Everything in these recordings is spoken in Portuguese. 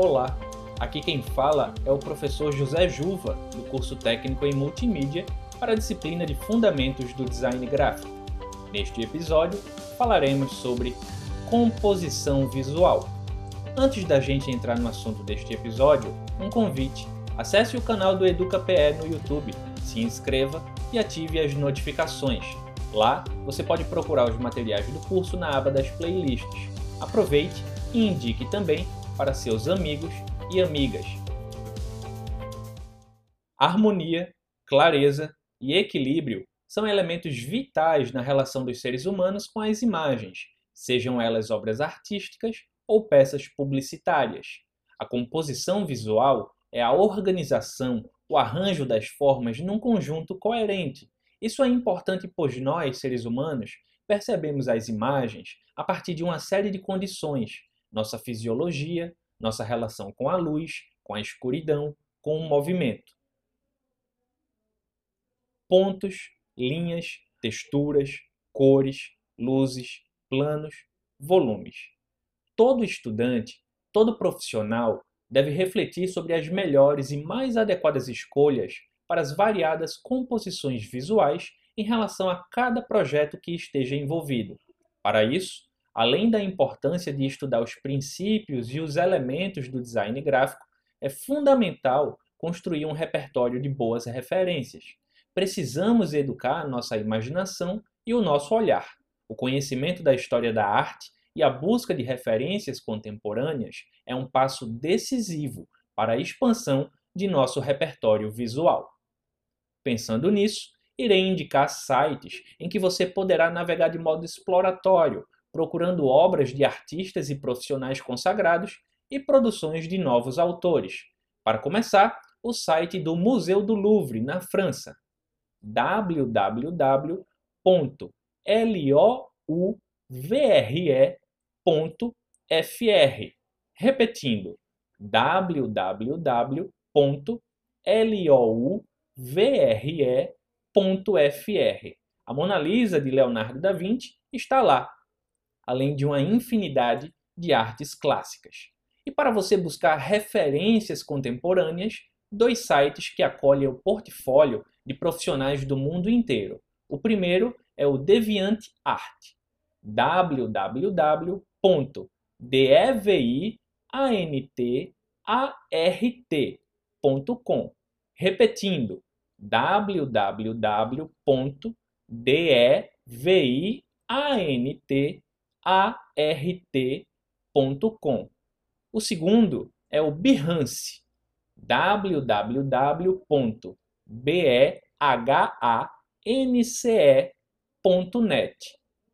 Olá, aqui quem fala é o professor José Juva, do curso técnico em multimídia para a disciplina de Fundamentos do Design Gráfico. Neste episódio, falaremos sobre composição visual. Antes da gente entrar no assunto deste episódio, um convite. Acesse o canal do EducaPE no YouTube, se inscreva e ative as notificações. Lá você pode procurar os materiais do curso na aba das playlists. Aproveite e indique também para seus amigos e amigas. Harmonia, clareza e equilíbrio são elementos vitais na relação dos seres humanos com as imagens, sejam elas obras artísticas ou peças publicitárias. A composição visual é a organização, o arranjo das formas num conjunto coerente. Isso é importante pois nós, seres humanos, percebemos as imagens a partir de uma série de condições, nossa fisiologia, nossa relação com a luz, com a escuridão, com o movimento. Pontos, linhas, texturas, cores, luzes, planos, volumes. Todo estudante, todo profissional deve refletir sobre as melhores e mais adequadas escolhas para as variadas composições visuais em relação a cada projeto que esteja envolvido. Para isso, além da importância de estudar os princípios e os elementos do design gráfico, é fundamental construir um repertório de boas referências. Precisamos educar nossa imaginação e o nosso olhar. O conhecimento da história da arte e a busca de referências contemporâneas é um passo decisivo para a expansão de nosso repertório visual. Pensando nisso, irei indicar sites em que você poderá navegar de modo exploratório, procurando obras de artistas e profissionais consagrados e produções de novos autores. Para começar, o site do Museu do Louvre, na França, www.louvre.fr. Repetindo, www.louvre.fr. A Mona Lisa de Leonardo da Vinci está lá, além de uma infinidade de artes clássicas. E para você buscar referências contemporâneas, dois sites que acolhem o portfólio de profissionais do mundo inteiro. O primeiro é o DeviantArt, www.deviantart.com. Repetindo, www.deviantart.com. O segundo é o Behance, www.behance.net.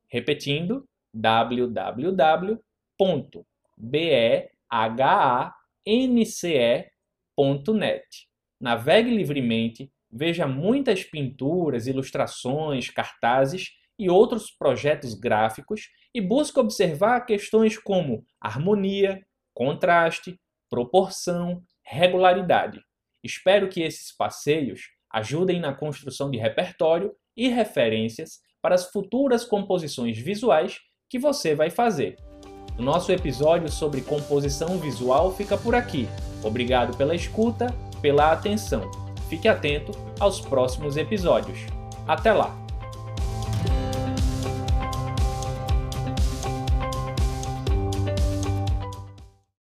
Repetindo, www.behance.net. Navegue livremente, veja muitas pinturas, ilustrações, cartazes e outros projetos gráficos e busque observar questões como harmonia, contraste, proporção, regularidade. Espero que esses passeios ajudem na construção de repertório e referências para as futuras composições visuais que você vai fazer. O nosso episódio sobre composição visual fica por aqui. Obrigado pela escuta, pela atenção. Fique atento aos próximos episódios. Até lá!